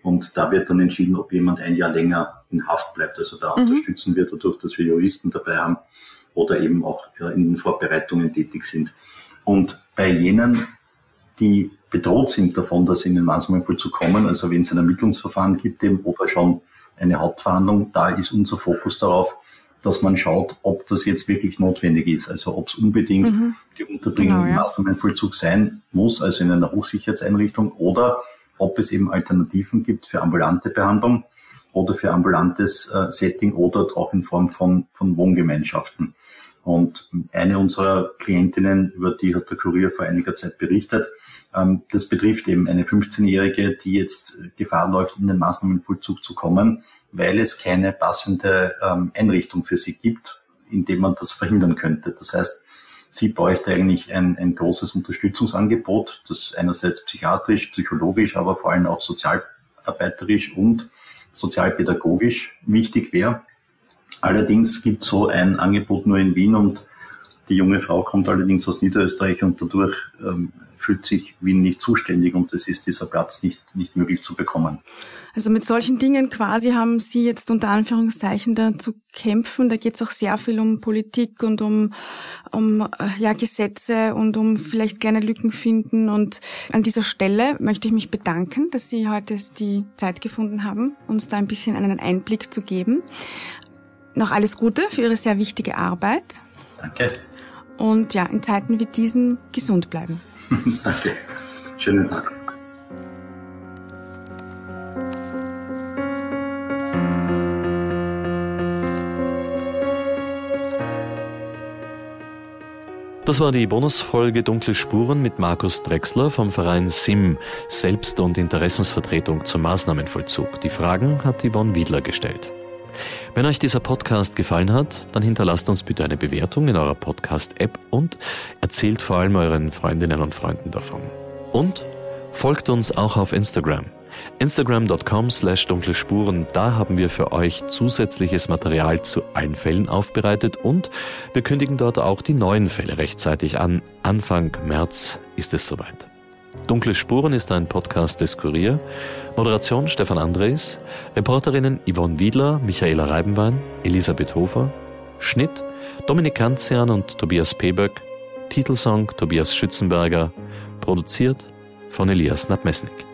Und da wird dann entschieden, ob jemand ein Jahr länger in Haft bleibt. Also da mhm. unterstützen wir dadurch, dass wir Juristen dabei haben oder eben auch in den Vorbereitungen tätig sind. Und bei jenen, die bedroht sind davon, dass in den Maßnahmenvollzug kommen, also wenn es ein Ermittlungsverfahren gibt eben oder schon eine Hauptverhandlung, da ist unser Fokus darauf, dass man schaut, ob das jetzt wirklich notwendig ist, also ob es unbedingt mhm. die Unterbringung genau, ja. im Maßnahmenvollzug sein muss, also in einer Hochsicherheitseinrichtung, oder ob es eben Alternativen gibt für ambulante Behandlung oder für ambulantes äh, Setting oder auch in Form von, von Wohngemeinschaften. Und eine unserer Klientinnen, über die hat der Kurier vor einiger Zeit berichtet, ähm, das betrifft eben eine 15-Jährige, die jetzt Gefahr läuft, in den Maßnahmenvollzug zu kommen, weil es keine passende ähm, Einrichtung für sie gibt, in dem man das verhindern könnte. Das heißt, sie bräuchte eigentlich ein, ein großes Unterstützungsangebot, das einerseits psychiatrisch, psychologisch, aber vor allem auch sozialarbeiterisch und sozialpädagogisch wichtig wäre. Allerdings gibt so ein Angebot nur in Wien und die junge Frau kommt allerdings aus Niederösterreich und dadurch ähm, fühlt sich Wien nicht zuständig und es ist dieser Platz nicht, nicht möglich zu bekommen. Also mit solchen Dingen quasi haben Sie jetzt unter Anführungszeichen da zu kämpfen. Da geht es auch sehr viel um Politik und um, um äh, ja, Gesetze und um vielleicht kleine Lücken finden. Und an dieser Stelle möchte ich mich bedanken, dass Sie heute die Zeit gefunden haben, uns da ein bisschen einen Einblick zu geben. Noch alles Gute für Ihre sehr wichtige Arbeit. Danke. Und ja, in Zeiten wie diesen gesund bleiben. Danke. Schönen Tag. Das war die Bonusfolge Dunkle Spuren mit Markus Drexler vom Verein SIM, Selbst- und Interessensvertretung zum Maßnahmenvollzug. Die Fragen hat Yvonne Wiedler gestellt. Wenn euch dieser Podcast gefallen hat, dann hinterlasst uns bitte eine Bewertung in eurer Podcast-App und erzählt vor allem euren Freundinnen und Freunden davon. Und folgt uns auch auf Instagram. Instagram.com slash dunkle Spuren, da haben wir für euch zusätzliches Material zu allen Fällen aufbereitet und wir kündigen dort auch die neuen Fälle rechtzeitig an. Anfang März ist es soweit. Dunkle Spuren ist ein Podcast des Kurier. Moderation Stefan Andres, Reporterinnen Yvonne Wiedler, Michaela Reibenwein, Elisabeth Hofer, Schnitt Dominik Kanzian und Tobias Peböck, Titelsong Tobias Schützenberger, produziert von Elias Nabmesnik.